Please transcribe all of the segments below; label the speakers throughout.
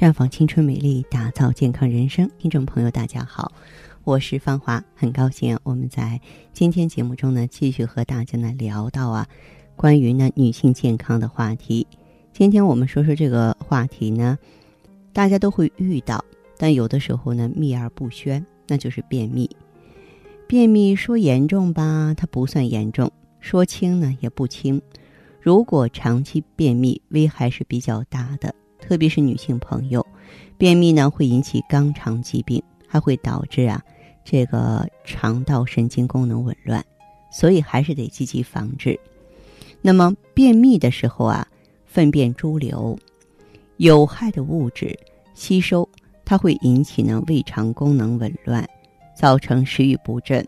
Speaker 1: 绽放青春美丽，打造健康人生。听众朋友，大家好，我是芳华，很高兴我们在今天节目中呢，继续和大家呢聊到啊，关于呢女性健康的话题。今天我们说说这个话题呢，大家都会遇到，但有的时候呢秘而不宣，那就是便秘。便秘说严重吧，它不算严重；说轻呢，也不轻。如果长期便秘，危害是比较大的。特别是女性朋友，便秘呢会引起肛肠疾病，还会导致啊这个肠道神经功能紊乱，所以还是得积极防治。那么便秘的时候啊，粪便潴留，有害的物质吸收，它会引起呢胃肠功能紊乱，造成食欲不振、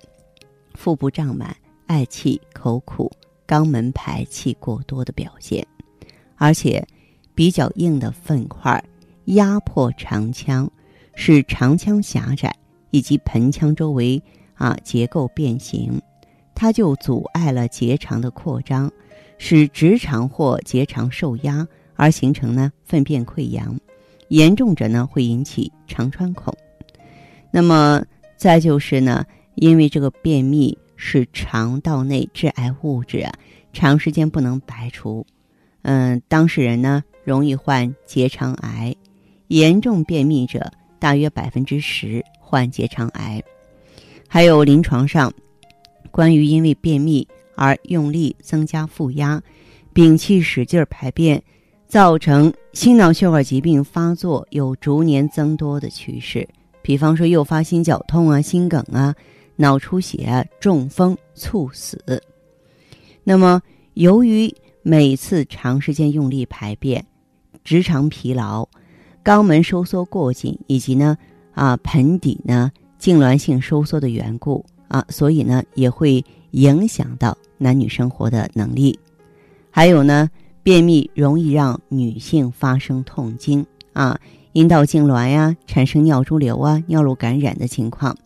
Speaker 1: 腹部胀满、嗳气、口苦、肛门排气过多的表现，而且。比较硬的粪块压迫肠腔，使肠腔狭窄，以及盆腔周围啊结构变形，它就阻碍了结肠的扩张，使直肠或结肠受压，而形成呢粪便溃疡，严重者呢会引起肠穿孔。那么再就是呢，因为这个便秘使肠道内致癌物质啊长时间不能排除，嗯，当事人呢。容易患结肠癌，严重便秘者大约百分之十患结肠癌。还有临床上，关于因为便秘而用力增加腹压、屏气使劲排便，造成心脑血管疾病发作有逐年增多的趋势。比方说诱发心绞痛啊、心梗啊、脑出血、中风、猝死。那么，由于每次长时间用力排便，直肠疲劳、肛门收缩过紧，以及呢啊盆底呢痉挛性收缩的缘故啊，所以呢也会影响到男女生活的能力。还有呢，便秘容易让女性发生痛经啊、阴道痉挛呀，产生尿潴留啊、尿路感染的情况。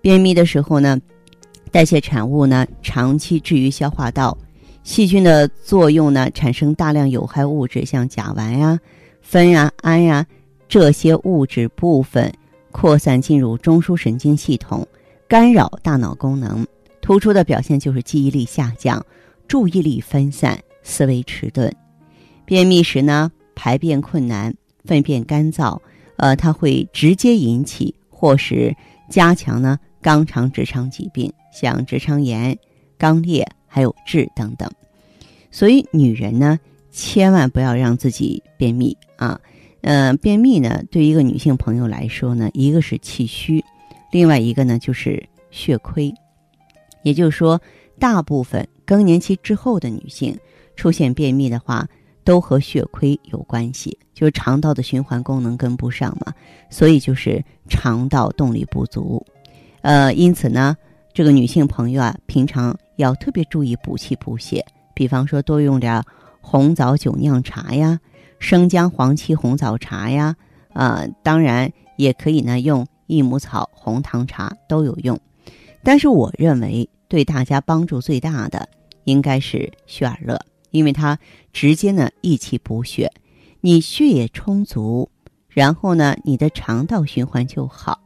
Speaker 1: 便秘的时候呢，代谢产物呢长期置于消化道。细菌的作用呢，产生大量有害物质，像甲烷呀、酚呀、氨呀这些物质部分扩散进入中枢神经系统，干扰大脑功能。突出的表现就是记忆力下降、注意力分散、思维迟钝。便秘时呢，排便困难、粪便干燥，呃，它会直接引起或是加强呢肛肠直肠疾病，像直肠炎、肛裂。还有痔等等，所以女人呢，千万不要让自己便秘啊。嗯，便秘呢，对于一个女性朋友来说呢，一个是气虚，另外一个呢就是血亏。也就是说，大部分更年期之后的女性出现便秘的话，都和血亏有关系，就是肠道的循环功能跟不上嘛，所以就是肠道动力不足。呃，因此呢。这个女性朋友啊，平常要特别注意补气补血，比方说多用点红枣酒酿茶呀，生姜黄芪红枣茶呀，啊，当然也可以呢用益母草红糖茶都有用。但是我认为对大家帮助最大的应该是血尔乐，因为它直接呢益气补血，你血液充足，然后呢你的肠道循环就好，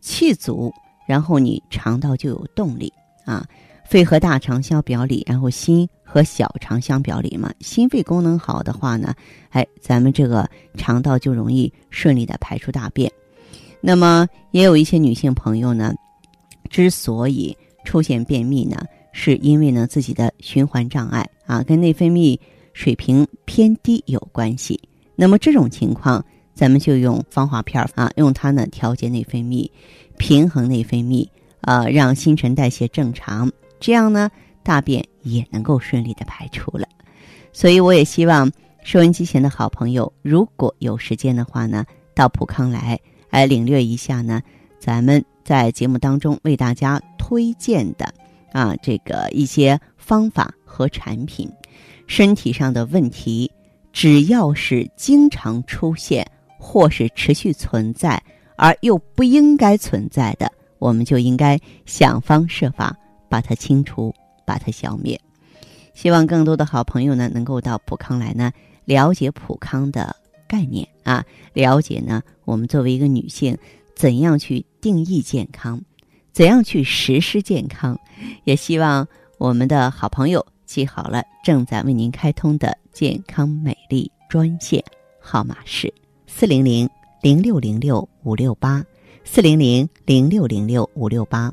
Speaker 1: 气足。然后你肠道就有动力啊，肺和大肠相表里，然后心和小肠相表里嘛。心肺功能好的话呢，哎，咱们这个肠道就容易顺利的排出大便。那么也有一些女性朋友呢，之所以出现便秘呢，是因为呢自己的循环障碍啊，跟内分泌水平偏低有关系。那么这种情况，咱们就用芳华片啊，用它呢调节内分泌。平衡内分泌，啊，让新陈代谢正常，这样呢，大便也能够顺利的排出了。所以，我也希望收音机前的好朋友，如果有时间的话呢，到普康来，来领略一下呢，咱们在节目当中为大家推荐的啊，这个一些方法和产品。身体上的问题，只要是经常出现或是持续存在。而又不应该存在的，我们就应该想方设法把它清除，把它消灭。希望更多的好朋友呢，能够到普康来呢，了解普康的概念啊，了解呢我们作为一个女性怎样去定义健康，怎样去实施健康。也希望我们的好朋友记好了，正在为您开通的健康美丽专线号码是四零零零六零六五六八四零零零六零六五六八。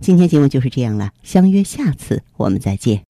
Speaker 1: 今天节目就是这样了，相约下次我们再见。